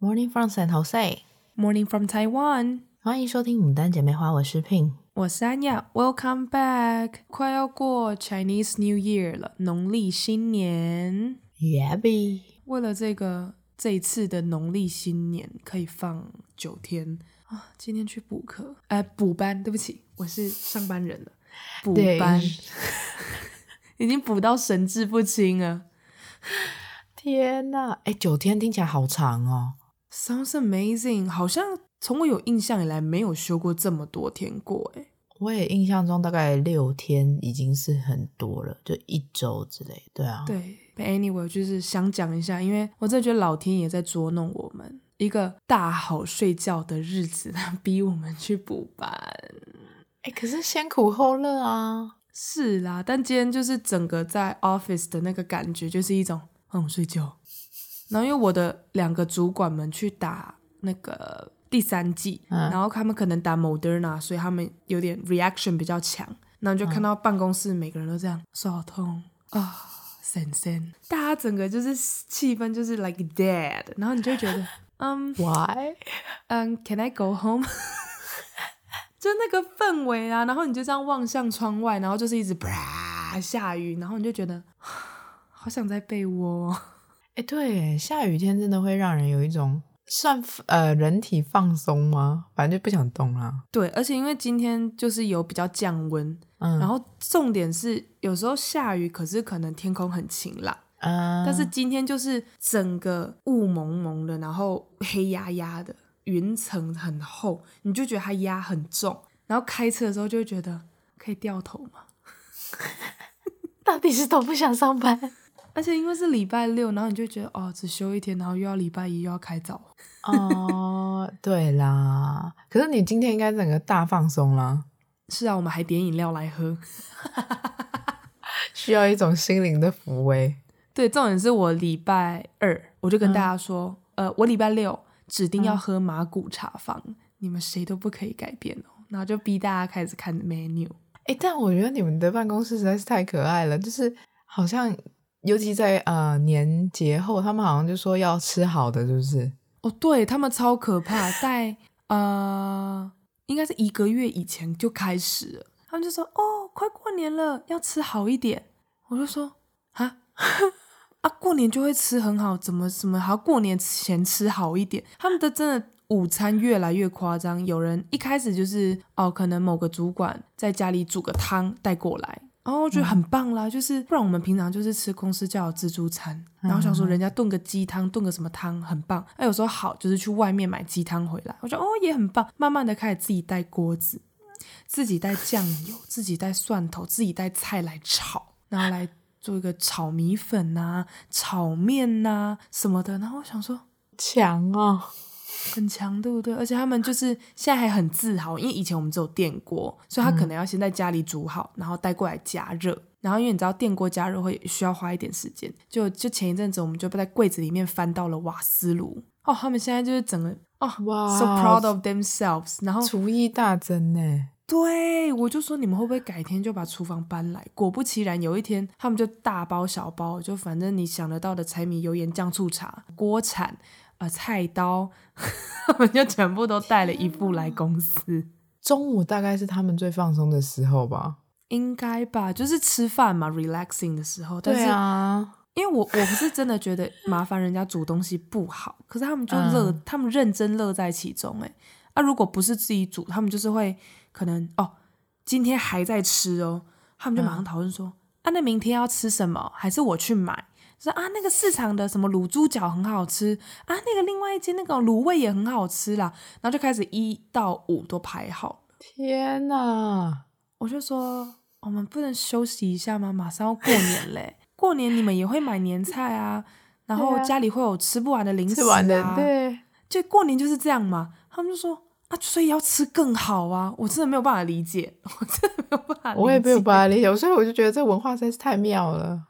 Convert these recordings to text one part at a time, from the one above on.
Morning from San Jose. Morning from Taiwan. 欢迎收听《牡丹姐妹花》，我是 Pin，我是安雅。Welcome back. 快要过 Chinese New Year 了，农历新年。Yabby，为了这个这一次的农历新年可以放九天啊，今天去补课，哎、呃，补班。对不起，我是上班人了。补班，已经补到神志不清了。天哪，哎，九天听起来好长哦。Sounds amazing，好像从我有印象以来没有休过这么多天过。哎，我也印象中大概六天已经是很多了，就一周之类。对啊，对。But anyway，就是想讲一下，因为我真的觉得老天爷在捉弄我们，一个大好睡觉的日子，他 逼我们去补班。哎，可是先苦后乐啊。是啦，但今天就是整个在 office 的那个感觉，就是一种。嗯，睡觉。然后因为我的两个主管们去打那个第三剂，嗯、然后他们可能打 Moderna，所以他们有点 reaction 比较强。然后就看到办公室每个人都这样，手好痛啊，神神，大家整个就是气氛就是 like dead。然后你就会觉得，嗯，why？嗯，can I go home？就那个氛围啊，然后你就这样望向窗外，然后就是一直啪下雨，然后你就觉得。好想在被窝，哎，对，下雨天真的会让人有一种算呃人体放松吗？反正就不想动了。对，而且因为今天就是有比较降温，嗯，然后重点是有时候下雨，可是可能天空很晴朗，嗯，但是今天就是整个雾蒙蒙的，然后黑压压的，云层很厚，你就觉得它压很重，然后开车的时候就会觉得可以掉头吗？到底是都不想上班？而且因为是礼拜六，然后你就觉得哦，只休一天，然后又要礼拜一又要开早。哦，对啦。可是你今天应该整个大放松啦。是啊，我们还点饮料来喝，需要一种心灵的抚慰。对，重点是我礼拜二我就跟大家说，嗯、呃，我礼拜六指定要喝马古茶坊，嗯、你们谁都不可以改变哦。然后就逼大家开始看 menu。哎，但我觉得你们的办公室实在是太可爱了，就是好像。尤其在呃年节后，他们好像就说要吃好的，是不是？哦，对，他们超可怕，在呃应该是一个月以前就开始了，他们就说哦，快过年了，要吃好一点。我就说啊 啊，过年就会吃很好，怎么怎么还要过年前吃好一点？他们的真的午餐越来越夸张，有人一开始就是哦，可能某个主管在家里煮个汤带过来。然后我觉得很棒啦，嗯、就是不然我们平常就是吃公司叫的自助餐，嗯、然后想说人家炖个鸡汤，炖个什么汤很棒。哎，有时候好就是去外面买鸡汤回来，我觉得哦也很棒。慢慢的开始自己带锅子，自己带酱油，自己带蒜头，自己带菜来炒，然后来做一个炒米粉呐、炒面呐什么的。然后我想说强哦。很强，对不对？而且他们就是现在还很自豪，因为以前我们只有电锅，所以他可能要先在家里煮好，然后带过来加热。然后因为你知道电锅加热会需要花一点时间，就就前一阵子我们就在柜子里面翻到了瓦斯炉。哦，他们现在就是整个哦，哇，so proud of themselves，然后厨艺大增呢。对，我就说你们会不会改天就把厨房搬来？果不其然，有一天他们就大包小包，就反正你想得到的柴米油盐酱醋茶、锅铲。呃，菜刀，他们就全部都带了一副来公司。中午大概是他们最放松的时候吧？应该吧，就是吃饭嘛，relaxing 的时候。但是，对啊，因为我我不是真的觉得麻烦人家煮东西不好，可是他们就乐，嗯、他们认真乐在其中。哎，啊，如果不是自己煮，他们就是会可能哦，今天还在吃哦，他们就马上讨论说，嗯、啊，那明天要吃什么？还是我去买？说啊，那个市场的什么卤猪脚很好吃啊，那个另外一间那个卤味也很好吃啦，然后就开始一到五都排好。天哪！我就说我们不能休息一下吗？马上要过年嘞！过年你们也会买年菜啊，然后家里会有吃不完的零食啊。吃完的，对，就过年就是这样嘛。他们就说啊，所以要吃更好啊！我真的没有办法理解，我真的没有办法理解，我也没有办法理解，所以我就觉得这文化实在是太妙了。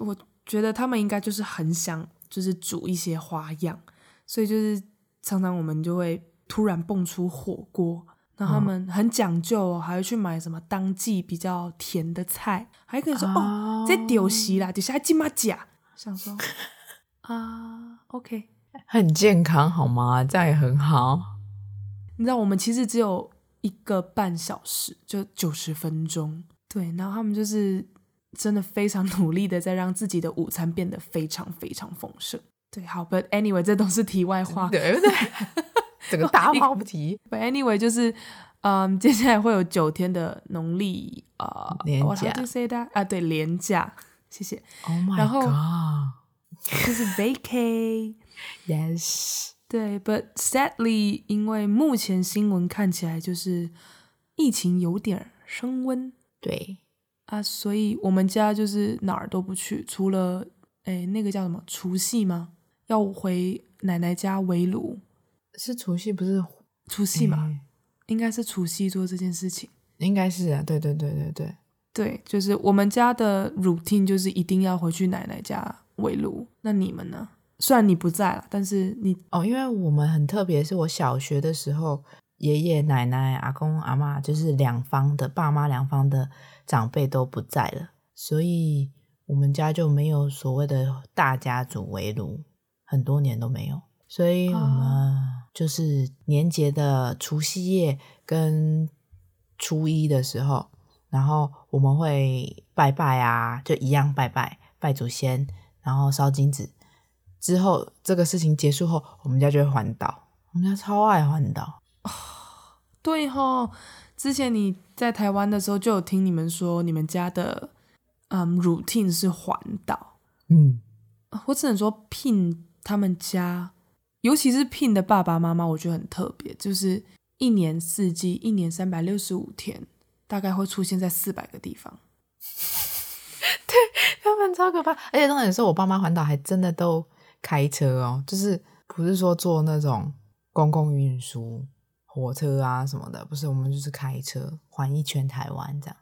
我。觉得他们应该就是很想，就是煮一些花样，所以就是常常我们就会突然蹦出火锅，然后他们很讲究哦，还会去买什么当季比较甜的菜，还可以说、啊、哦，这丢席啦，底下还金马甲，想说啊，OK，很健康好吗？这样也很好。你知道我们其实只有一个半小时，就九十分钟。对，然后他们就是真的非常努力的在让自己的午餐变得非常非常丰盛。对，好，But anyway，这都是题外话，对不对？整个大话不提。But anyway，就是，嗯，接下来会有九天的农历啊年假。啊，对，年假，谢谢。Oh my god！然后就是 vacay，yes。对，But sadly，因为目前新闻看起来就是疫情有点升温。对啊，所以我们家就是哪儿都不去，除了哎那个叫什么除夕吗？要回奶奶家围炉，是除夕不是除夕嘛？欸、应该是除夕做这件事情，应该是啊，对对对对对对，就是我们家的 routine 就是一定要回去奶奶家围炉。那你们呢？虽然你不在了，但是你哦，因为我们很特别，是我小学的时候。爷爷奶奶、阿公阿妈，就是两方的爸妈，两方的长辈都不在了，所以我们家就没有所谓的大家族围炉，很多年都没有。所以我们就是年节的除夕夜跟初一的时候，然后我们会拜拜啊，就一样拜拜拜祖先，然后烧金纸。之后这个事情结束后，我们家就会环岛，我们家超爱环岛。对哈，之前你在台湾的时候就有听你们说，你们家的嗯 routine 是环岛。嗯，我只能说 Pin 他们家，尤其是 Pin 的爸爸妈妈，我觉得很特别，就是一年四季，一年三百六十五天，大概会出现在四百个地方。对，他们超可怕，而且重点是我爸妈环岛还真的都开车哦，就是不是说坐那种公共运输。火车啊什么的，不是，我们就是开车环一圈台湾这样，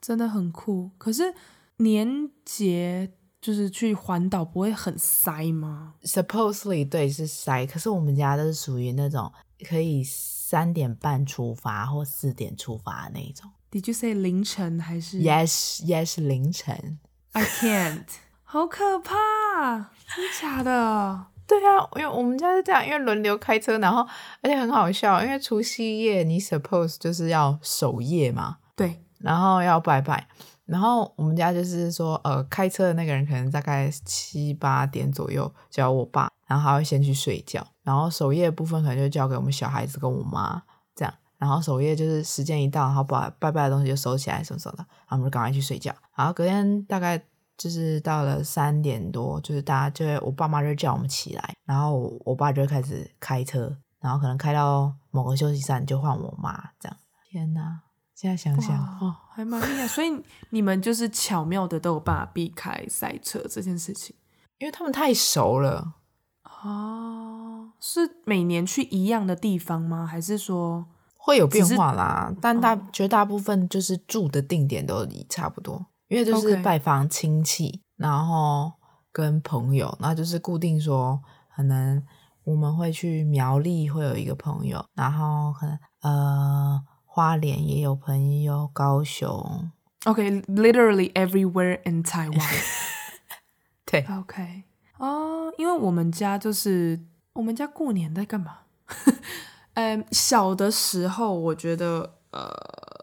真的很酷。可是年节就是去环岛不会很塞吗？Supposedly 对是塞，可是我们家都是属于那种可以三点半出发或四点出发的那种。Did you say 凌晨还是？Yes, yes，凌晨。I can't，好可怕，真的假的？对啊，因为我们家是这样，因为轮流开车，然后而且很好笑，因为除夕夜你 suppose 就是要守夜嘛，对，然后要拜拜，然后我们家就是说，呃，开车的那个人可能大概七八点左右叫我爸，然后他会先去睡觉，然后守夜的部分可能就交给我们小孩子跟我妈这样，然后守夜就是时间一到，然后把拜拜的东西就收起来什么什么的，然后我们就赶快去睡觉，然后隔天大概。就是到了三点多，就是大家就会我爸妈就叫我们起来，然后我，我爸就开始开车，然后可能开到某个休息站就换我妈这样。天哪，现在想想哦，还蛮厉害。所以你们就是巧妙的都有办法避开塞车这件事情，因为他们太熟了。哦，是每年去一样的地方吗？还是说会有变化啦？但大绝大部分就是住的定点都差不多。因为就是拜访亲戚.然后跟朋友，那就是固定说，可能我们会去苗栗会有一个朋友，然后可能呃花莲也有朋友，高雄。OK，literally、okay, everywhere in Taiwan。对，OK，哦、uh,，因为我们家就是我们家过年在干嘛？嗯，小的时候我觉得呃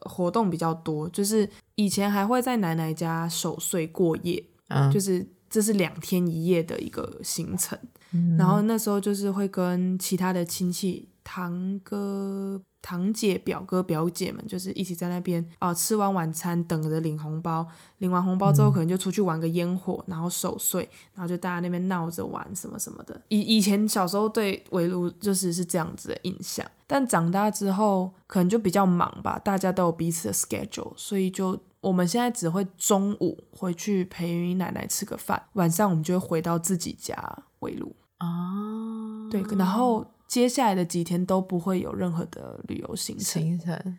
活动比较多，就是。以前还会在奶奶家守岁过夜，嗯，就是这是两天一夜的一个行程。嗯，然后那时候就是会跟其他的亲戚、堂哥、堂姐、表哥、表姐们，就是一起在那边啊，呃，吃完晚餐等着领红包，领完红包之后可能就出去玩个烟火，然后守岁，然后就大家那边闹着玩什么什么的。以以前小时候对围炉就是是这样子的印象，但长大之后可能就比较忙吧，大家都有彼此的 schedule，所以就。我们现在只会中午回去陪奶奶吃个饭，晚上我们就会回到自己家围炉啊。对，然后接下来的几天都不会有任何的旅游行程，行程，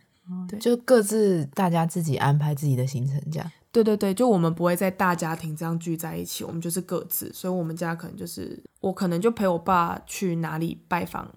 对，就各自大家自己安排自己的行程，这样。对对对，就我们不会在大家庭这样聚在一起，我们就是各自。所以我们家可能就是我可能就陪我爸去哪里拜访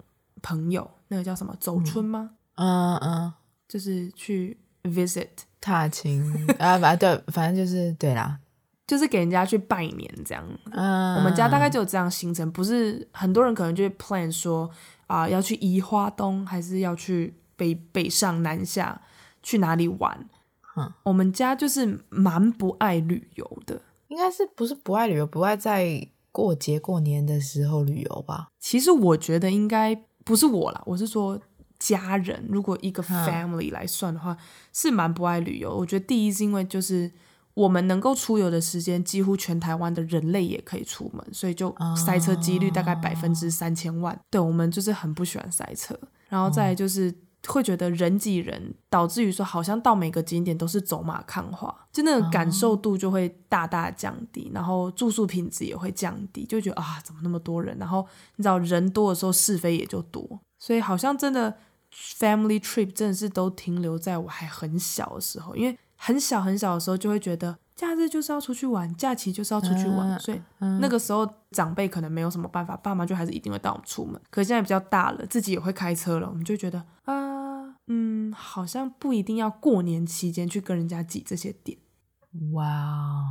朋友，那个叫什么走春吗？嗯嗯，就是去 visit。踏青 啊，反正对，反正就是对啦，就是给人家去拜年这样。嗯，我们家大概就有这样行程，不是很多人可能就会 plan 说啊、呃、要去宜花东，还是要去北北上南下去哪里玩。嗯，我们家就是蛮不爱旅游的，应该是不是不爱旅游，不爱在过节过年的时候旅游吧？其实我觉得应该不是我啦，我是说家人，如果一个 family 来算的话，嗯、是蛮不爱旅游。我觉得第一是因为就是我们能够出游的时间，几乎全台湾的人类也可以出门，所以就塞车几率大概百分之三千万。哦、对，我们就是很不喜欢塞车，然后再来就是。嗯会觉得人挤人，导致于说好像到每个景点都是走马看花，就那个感受度就会大大降低，然后住宿品质也会降低，就觉得啊，怎么那么多人？然后你知道人多的时候是非也就多，所以好像真的 family trip 真的是都停留在我还很小的时候，因为很小很小的时候就会觉得。假日就是要出去玩，假期就是要出去玩，嗯、所以那个时候长辈可能没有什么办法，爸妈就还是一定会带我们出门。可现在比较大了，自己也会开车了，我们就觉得啊、呃，嗯，好像不一定要过年期间去跟人家挤这些点。哇，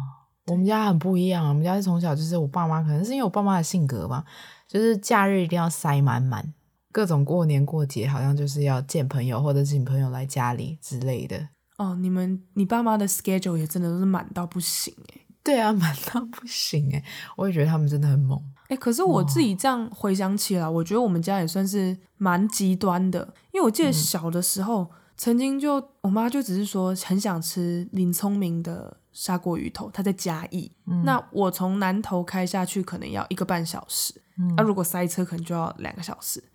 我们家很不一样，我们家是从小就是我爸妈，可能是因为我爸妈的性格吧，就是假日一定要塞满满，各种过年过节好像就是要见朋友或者请朋友来家里之类的。哦，你们你爸妈的 schedule 也真的都是满到不行诶。对啊，满到不行诶。我也觉得他们真的很猛诶。可是我自己这样回想起来，我觉得我们家也算是蛮极端的，因为我记得小的时候，嗯、曾经就我妈就只是说很想吃林聪明的砂锅鱼头，他在嘉义，嗯、那我从南投开下去可能要一个半小时，那、嗯啊、如果塞车可能就要两个小时，嗯，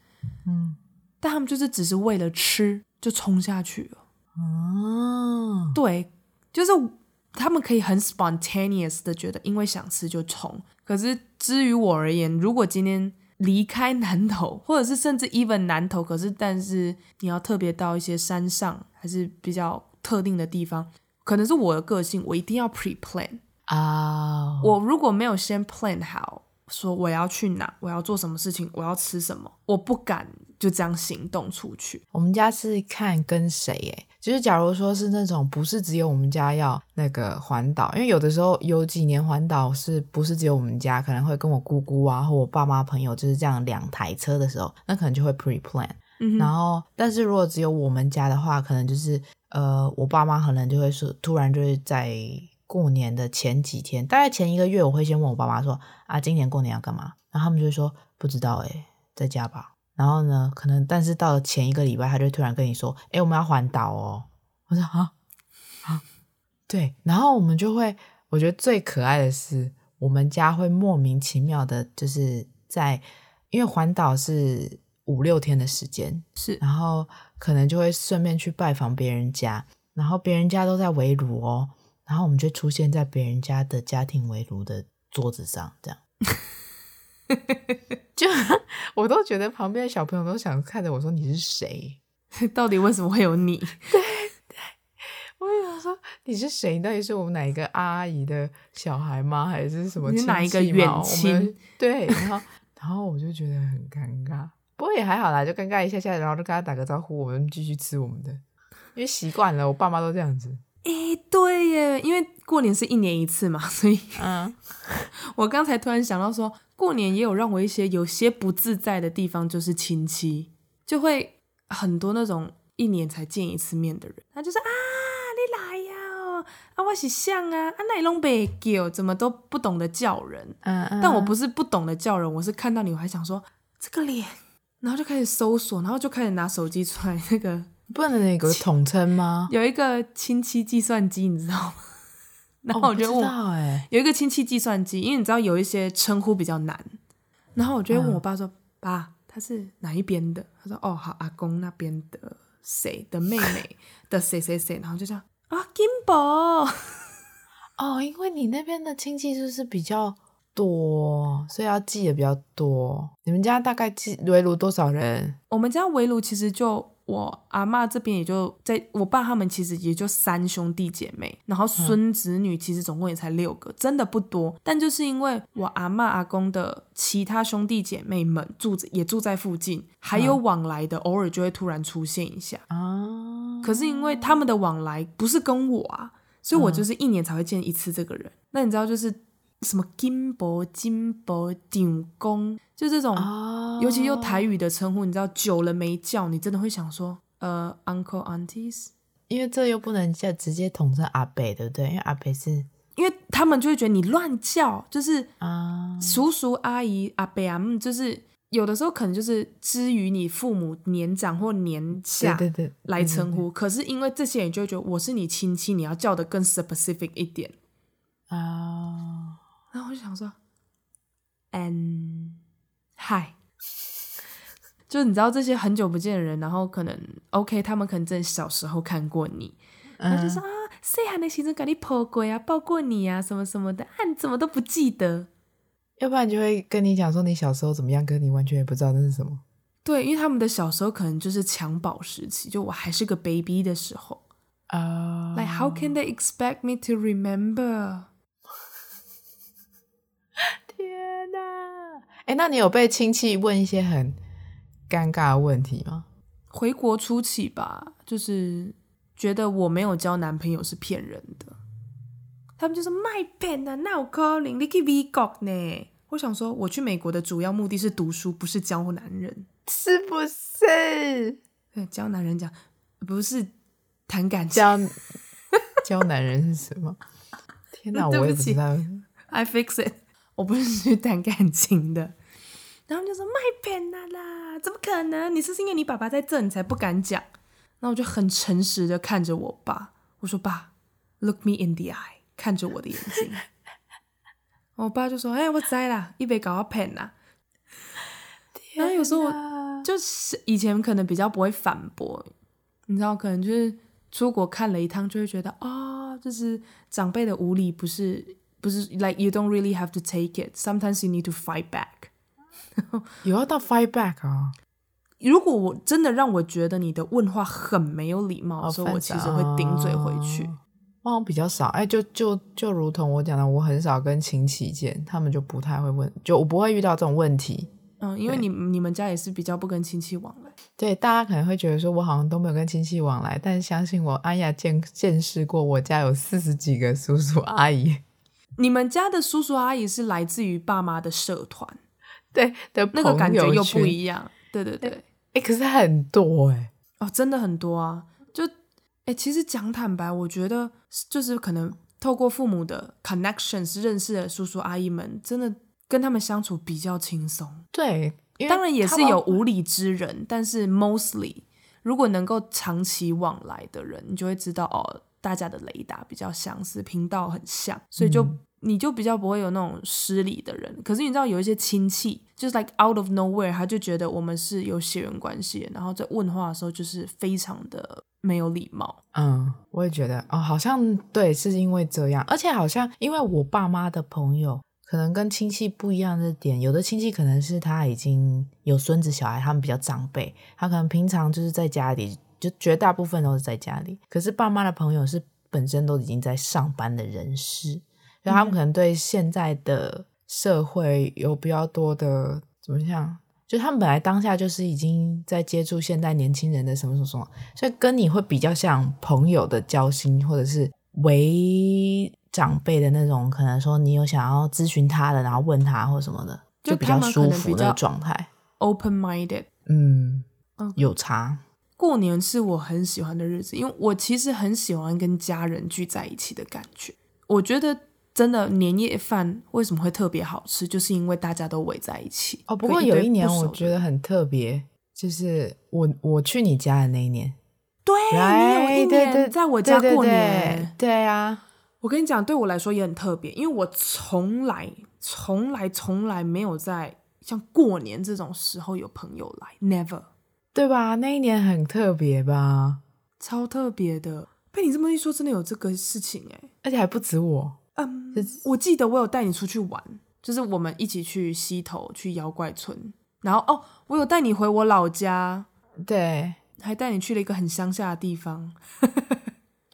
但他们就是只是为了吃就冲下去了。哦，对，就是他们可以很 spontaneous 的觉得，因为想吃就冲。可是至于我而言，如果今天离开南投，或者是甚至 even 南投，可是但是你要特别到一些山上，还是比较特定的地方，可能是我的个性，我一定要 pre plan 啊。我如果没有先 plan 好，说我要去哪，我要做什么事情，我要吃什么，我不敢就这样行动出去。我们家是看跟谁诶。就是，假如说是那种不是只有我们家要那个环岛，因为有的时候有几年环岛是不是只有我们家，可能会跟我姑姑啊或我爸妈朋友就是这样两台车的时候，那可能就会 pre plan。嗯。然后，但是如果只有我们家的话，可能就是呃，我爸妈可能就会说，突然就是在过年的前几天，大概前一个月，我会先问我爸妈说啊，今年过年要干嘛？然后他们就会说不知道诶，在家吧。然后呢，可能但是到了前一个礼拜，他就突然跟你说：“哎，我们要环岛哦。”我说：“啊啊，对。”然后我们就会，我觉得最可爱的是，我们家会莫名其妙的，就是在因为环岛是五六天的时间，是，然后可能就会顺便去拜访别人家，然后别人家都在围炉哦，然后我们就出现在别人家的家庭围炉的桌子上，这样。就我都觉得旁边的小朋友都想看着我说，你是谁？到底为什么会有你？对对，我也想说你是谁？到底是我们哪一个阿姨的小孩吗？还是什么亲戚吗？你是哪一个远亲？对，然后然后我就觉得很尴尬，不过也还好啦，就尴尬一下下，然后就跟他打个招呼，我们继续吃我们的，因为习惯了，我爸妈都这样子。诶，对耶，因为过年是一年一次嘛，所以嗯，我刚才突然想到说，过年也有让我一些有些不自在的地方，就是亲戚就会很多那种一年才见一次面的人，他就说啊，你来呀，啊，我是像啊，啊，那你拢袂叫，怎么都不懂得叫人，嗯嗯，但我不是不懂得叫人，我是看到你我还想说这个脸，然后就开始搜索，然后就开始拿手机出来那个。不能有个统称吗？有一个亲戚计算机，你知道吗？然后我就问，哦、有一个亲戚计算机，因为你知道有一些称呼比较难，然后我就会问我爸说：“嗯、爸，他是哪一边的？”他说：“哦，好，阿公那边的谁的妹妹的谁谁谁。”然后就这样啊，金 宝哦，因为你那边的亲戚是不是比较多，所以要记得比较多。你们家大概记围炉多少人？我们家围炉其实就。我阿妈这边也就在我爸他们其实也就三兄弟姐妹，然后孙子女其实总共也才六个，真的不多。但就是因为我阿妈阿公的其他兄弟姐妹们住着也住在附近，还有往来的，偶尔就会突然出现一下。啊，可是因为他们的往来不是跟我啊，所以我就是一年才会见一次这个人。嗯、那你知道就是什么金箔、金箔、顶公，就这种，哦、尤其用台语的称呼，你知道久了没叫，你真的会想说，呃，uncle aunties，因为这又不能叫直接统称阿伯，对不对？因为阿伯是，因为他们就会觉得你乱叫，就是啊，叔叔阿姨阿伯阿姆，就是。有的时候可能就是基于你父母年长或年下来称呼，可是因为这些人就会觉得我是你亲戚，你要叫的更 specific 一点啊。Uh, 然后我就想说，and hi，就你知道这些很久不见的人，然后可能 OK，他们可能在小时候看过你，然后就说、uh, 啊，谁还能形成给你抱过啊，抱过你啊，什么什么的，啊，你怎么都不记得？要不然就会跟你讲说你小时候怎么样，跟你完全也不知道那是什么。对，因为他们的小时候可能就是襁褓时期，就我还是个 baby 的时候啊。Uh... Like how can they expect me to remember？天哪！哎，那你有被亲戚问一些很尴尬的问题吗？回国初期吧，就是觉得我没有交男朋友是骗人的。他们就说卖骗啊，那我可能你去美国呢？我想说，我去美国的主要目的是读书，不是交男人，是不是？交男人讲不是谈感情，交交男人是什么？天哪，我也不知道。I fix it，我不是去谈感情的。然后就说卖骗啦啦，怎么可能？你是不是因为你爸爸在这，你才不敢讲？然后我就很诚实的看着我爸，我说爸，Look me in the eye。看着我的眼睛，我爸就说：“哎、欸，我知啦，一杯搞到骗啦。”然后有时候我就是以前可能比较不会反驳，你知道，可能就是出国看了一趟，就会觉得啊、哦，就是长辈的无理不是不是，like you don't really have to take it. Sometimes you need to fight back. 有要到 fight back 啊？如果我真的让我觉得你的问话很没有礼貌的时候，我其实会顶嘴回去。往往比较少，哎，就就就如同我讲的，我很少跟亲戚见，他们就不太会问，就我不会遇到这种问题。嗯，因为你你们家也是比较不跟亲戚往来。对，大家可能会觉得说我好像都没有跟亲戚往来，但是相信我，安雅见见识过，我家有四十几个叔叔阿姨。你们家的叔叔阿姨是来自于爸妈的社团，对的，那个感觉又不一样。对对对，哎，可是很多哎，哦，真的很多啊。就哎，其实讲坦白，我觉得就是可能透过父母的 connections 认识的叔叔阿姨们，真的跟他们相处比较轻松。对，当然也是有无理之人，但是 mostly 如果能够长期往来的人，你就会知道哦，大家的雷达比较相似，频道很像，所以就。你就比较不会有那种失礼的人，可是你知道有一些亲戚，就是 like out of nowhere，他就觉得我们是有血缘关系，然后在问话的时候就是非常的没有礼貌。嗯，我也觉得哦，好像对，是因为这样，而且好像因为我爸妈的朋友可能跟亲戚不一样的点，有的亲戚可能是他已经有孙子小孩，他们比较长辈，他可能平常就是在家里，就绝大部分都是在家里，可是爸妈的朋友是本身都已经在上班的人士。就他们可能对现在的社会有比较多的怎么讲？就他们本来当下就是已经在接触现代年轻人的什么什么什么，所以跟你会比较像朋友的交心，或者是为长辈的那种，可能说你有想要咨询他的，然后问他或什么的，就比较舒服的状态。Open-minded，嗯有差。过年是我很喜欢的日子，因为我其实很喜欢跟家人聚在一起的感觉。我觉得。真的年夜饭为什么会特别好吃？就是因为大家都围在一起。哦，不过有一年我觉得很特别，就是我我去你家的那一年。对，你有一年在我家过年。对啊，我跟你讲，对我来说也很特别，因为我从来从来从来没有在像过年这种时候有朋友来，never，对吧？那一年很特别吧？超特别的。被你这么一说，真的有这个事情哎，而且还不止我。嗯，我记得我有带你出去玩，就是我们一起去溪头去妖怪村，然后哦，我有带你回我老家，对，还带你去了一个很乡下的地方，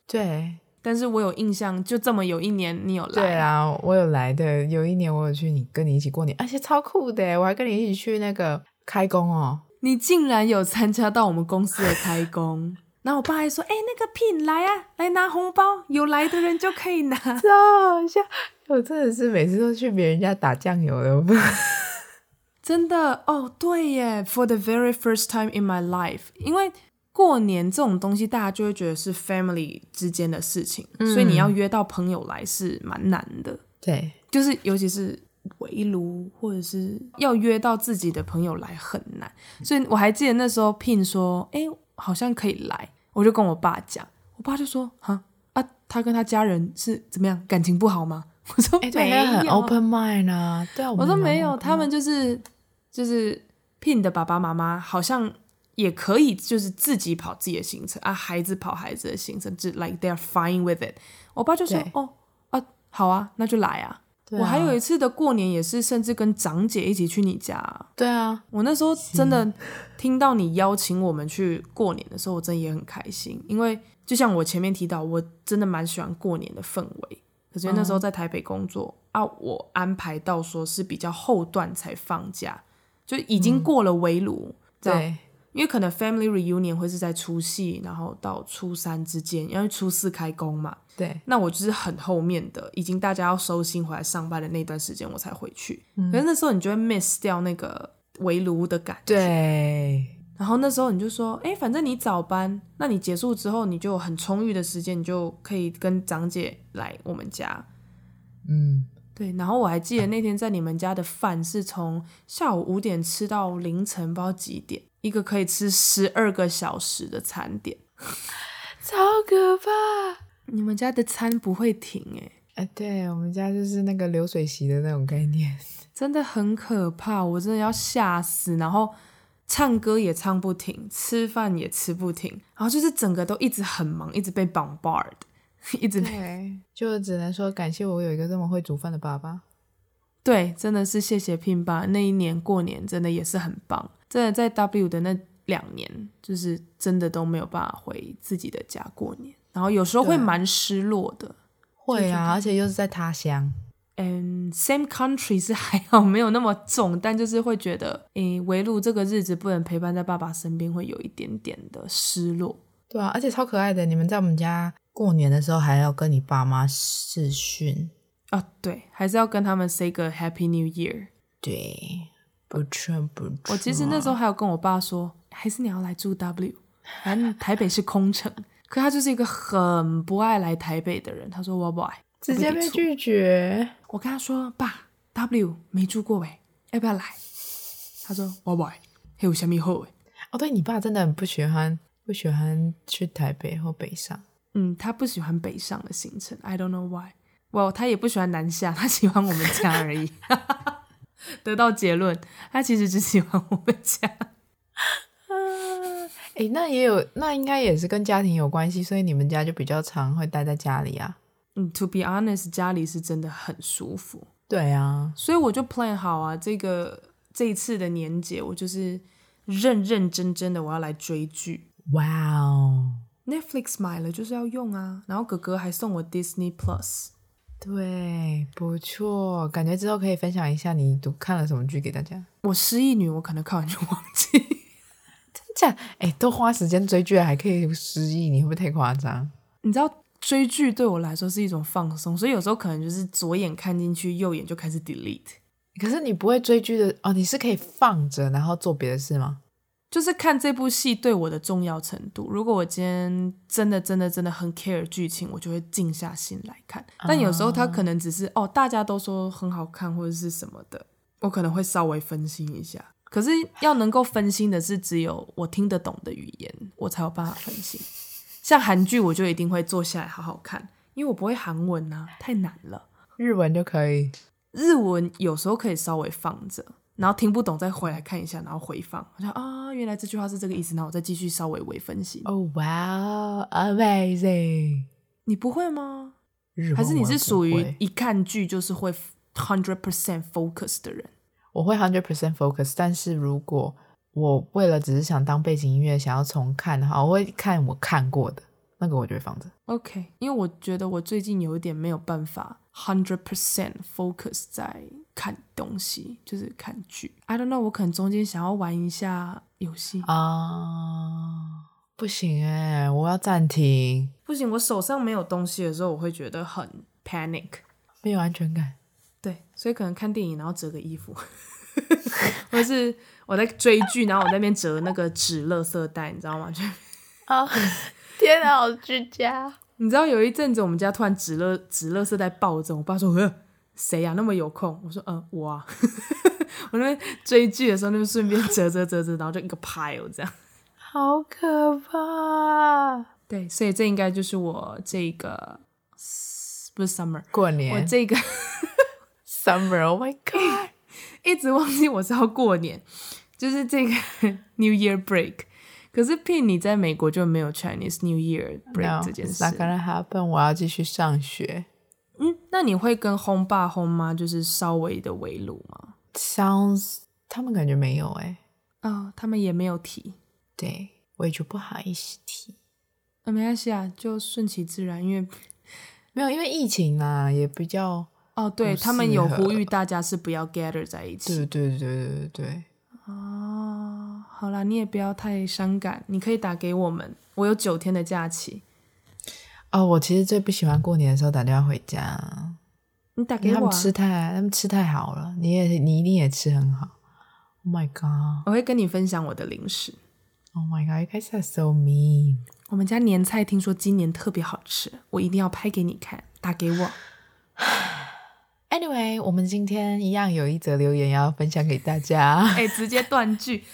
对，但是我有印象，就这么有一年你有来，对啊，我有来的，有一年我有去你跟你一起过年，而且超酷的，我还跟你一起去那个开工哦，你竟然有参加到我们公司的开工。然后我爸还说：“哎、欸，那个 Pin 来啊，来拿红包，有来的人就可以拿。”超好笑！我真的是每次都去别人家打酱油的，真的哦，对耶！For the very first time in my life，因为过年这种东西，大家就会觉得是 family 之间的事情，嗯、所以你要约到朋友来是蛮难的。对，就是尤其是围炉，或者是要约到自己的朋友来很难。所以我还记得那时候 Pin 说：“哎，好像可以来。”我就跟我爸讲，我爸就说：“哈啊，他跟他家人是怎么样？感情不好吗？” 我说：“哎，对，很 open mind 啊。”对啊，我说没有，他们就是。就是 Pin 的爸爸妈妈好像也可以，就是自己跑自己的行程啊，孩子跑孩子的行程，就 like they are fine with it。我爸就说：“哦啊，好啊，那就来啊。啊”我还有一次的过年也是，甚至跟长姐一起去你家。对啊，我那时候真的听到你邀请我们去过年的时候，我真的也很开心，因为就像我前面提到，我真的蛮喜欢过年的氛围。可是那时候在台北工作、嗯、啊，我安排到说是比较后段才放假。就已经过了围炉，对，因为可能 family reunion 会是在除夕，然后到初三之间，因为初四开工嘛。对，那我就是很后面的，已经大家要收心回来上班的那段时间，我才回去。嗯。可是那时候你就会 miss 掉那个围炉的感觉。对。然后那时候你就说，哎，反正你早班，那你结束之后，你就有很充裕的时间，你就可以跟长姐来我们家。嗯。对，然后我还记得那天在你们家的饭是从下午五点吃到凌晨不知道几点，一个可以吃十二个小时的餐点，超可怕！你们家的餐不会停诶。哎，对，我们家就是那个流水席的那种概念，真的很可怕，我真的要吓死。然后唱歌也唱不停，吃饭也吃不停，然后就是整个都一直很忙，一直被 bombard。一直对，就只能说感谢我有一个这么会煮饭的爸爸。对，真的是谢谢 Pin 爸。那一年过年真的也是很棒。真的在 W 的那两年，就是真的都没有办法回自己的家过年，然后有时候会蛮失落的。会啊，而且又是在他乡。嗯，same country 是还好没有那么重，但就是会觉得，诶，围炉这个日子不能陪伴在爸爸身边，会有一点点的失落。对啊，而且超可爱的，你们在我们家。过年的时候还要跟你爸妈视讯啊？对，还是要跟他们 say 个 Happy New Year。对，不错不错。我其实那时候还有跟我爸说，还是你要来住 W，反正台北是空城。可他就是一个很不爱来台北的人，他说我不爱，直接被拒绝。我跟他说，爸，W 没住过哎，要不要来？他说我不爱，还有虾米好哎？哦，对，你爸真的很不喜欢，不喜欢去台北或北上。嗯，他不喜欢北上的行程，I don't know why。Well，他也不喜欢南下，他喜欢我们家而已。得到结论，他其实只喜欢我们家。哎、欸，那也有，那应该也是跟家庭有关系，所以你们家就比较常会待在家里啊。嗯，To be honest，家里是真的很舒服。对啊，所以我就 plan 好啊，这个这一次的年节，我就是认认真真的我要来追剧。哇哦！Netflix 买了就是要用啊，然后哥哥还送我 Disney Plus，对，不错，感觉之后可以分享一下你都看了什么剧给大家。我失忆女，我可能看完就忘记，真假？哎，都花时间追剧了，还可以失忆，你会不会太夸张？你知道追剧对我来说是一种放松，所以有时候可能就是左眼看进去，右眼就开始 delete。可是你不会追剧的哦，你是可以放着然后做别的事吗？就是看这部戏对我的重要程度。如果我今天真的真的真的很 care 剧情，我就会静下心来看。但有时候他可能只是哦，大家都说很好看或者是什么的，我可能会稍微分心一下。可是要能够分心的是只有我听得懂的语言，我才有办法分心。像韩剧，我就一定会坐下来好好看，因为我不会韩文啊，太难了。日文就可以，日文有时候可以稍微放着。然后听不懂再回来看一下，然后回放，我想啊，原来这句话是这个意思，然后我再继续稍微微分析。哦，哇，amazing！你不会吗？还是你是属于一看剧就是会 hundred percent focus 的人？我会 hundred percent focus，但是如果我为了只是想当背景音乐，想要重看的话，我会看我看过的那个，我就会放着。OK，因为我觉得我最近有一点没有办法 hundred percent focus 在。看东西就是看剧，I don't know，我可能中间想要玩一下游戏啊，不行哎，我要暂停。不行，我手上没有东西的时候，我会觉得很 panic，没有安全感。对，所以可能看电影，然后折个衣服，或者是我在追剧，然后我在那边折那个纸垃圾袋，你知道吗？就啊，天哪，好居家！你知道有一阵子我们家突然纸垃纸垃圾袋暴增，我爸说：“呃，谁呀、啊？那么有空？”我说：“嗯、呃，我啊。”我那边追剧的时候，那边顺便折折折折，然后就一个 pile 这样，好可怕。对，所以这应该就是我这个不是 summer 过年，我这个。Summer，Oh my God，一直忘记我是要过年，就是这个 New Year break。可是 Pin 你在美国就没有 Chinese New Year break 这件事。Not gonna happen。我要继续上学。嗯，那你会跟 home 爸 home 妈就是稍微的围炉吗？Sounds，他们感觉没有哎。哦，他们也没有提。对，我也就不好意思提。那、哦、没关系啊，就顺其自然，因为没有，因为疫情啊，也比较。哦，对他们有呼吁大家是不要 gather 在一起。对对对对对对。哦，好啦，你也不要太伤感，你可以打给我们，我有九天的假期。哦，我其实最不喜欢过年的时候打电话回家。你打给我啊。他们吃太，他们吃太好了，你也你一定也吃很好。Oh my god！我会跟你分享我的零食。Oh my god！You guys are so mean。我们家年菜听说今年特别好吃，我一定要拍给你看。打给我。Anyway，我们今天一样有一则留言要分享给大家。哎、欸，直接断句。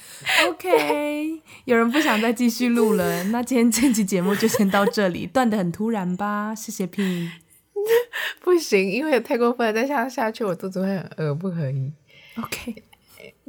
OK，有人不想再继续录了，那今天这期节目就先到这里，断的很突然吧？谢谢 P。不行，因为太过分了，再这样下去我肚子会很饿，不可以。OK，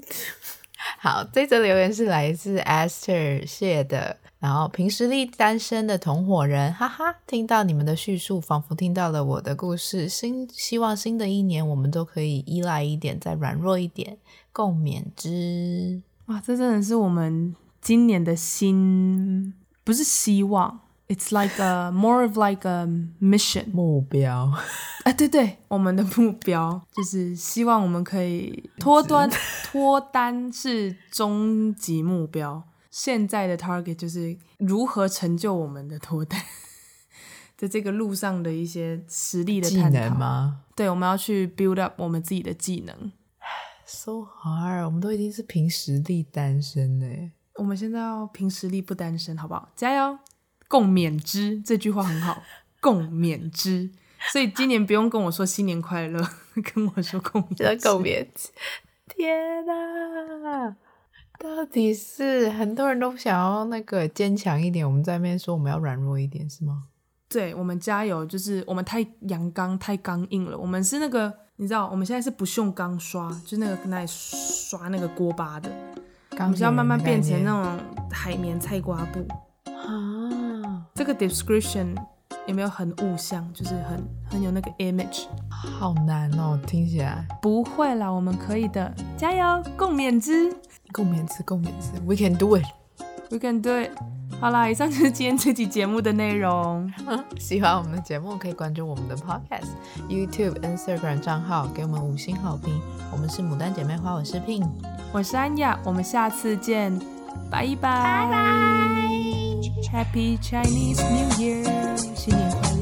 好，这则留言是来自 Esther 谢的。然后，凭实力单身的同伙人，哈哈！听到你们的叙述，仿佛听到了我的故事。新希望新的一年，我们都可以依赖一点，再软弱一点，共勉之。哇，这真的是我们今年的新，不是希望，It's like a more of like a mission 目标。啊，对对，我们的目标就是希望我们可以脱单，脱单是终极目标。现在的 target 就是如何成就我们的脱单，在这个路上的一些实力的探讨技能吗？对，我们要去 build up 我们自己的技能。So hard，我们都已经是凭实力单身了。我们现在要凭实力不单身，好不好？加油！共勉之，这句话很好。共勉之，所以今年不用跟我说新年快乐，跟我说共勉之。共勉之。天哪！到底是很多人都想要那个坚强一点，我们在那边说我们要软弱一点，是吗？对，我们加油！就是我们太阳刚、太刚硬了。我们是那个，你知道，我们现在是不锈钢刷，就是那个那里刷那个锅巴的。我们是要慢慢变成那种海绵菜瓜布啊。这个 description 有没有很物象？就是很很有那个 image。好难哦，听起来。不会啦，我们可以的，加油，共勉之。共勉之，共勉之，We can do it，We can do it。好啦，以上就是今天这期节目的内容。喜欢我们的节目，可以关注我们的 Podcast、YouTube、Instagram 账号，给我们五星好评。我们是牡丹姐妹花，我是 Pin，我是安雅，我们下次见，拜拜，拜拜 Happy Chinese New Year，新年快乐！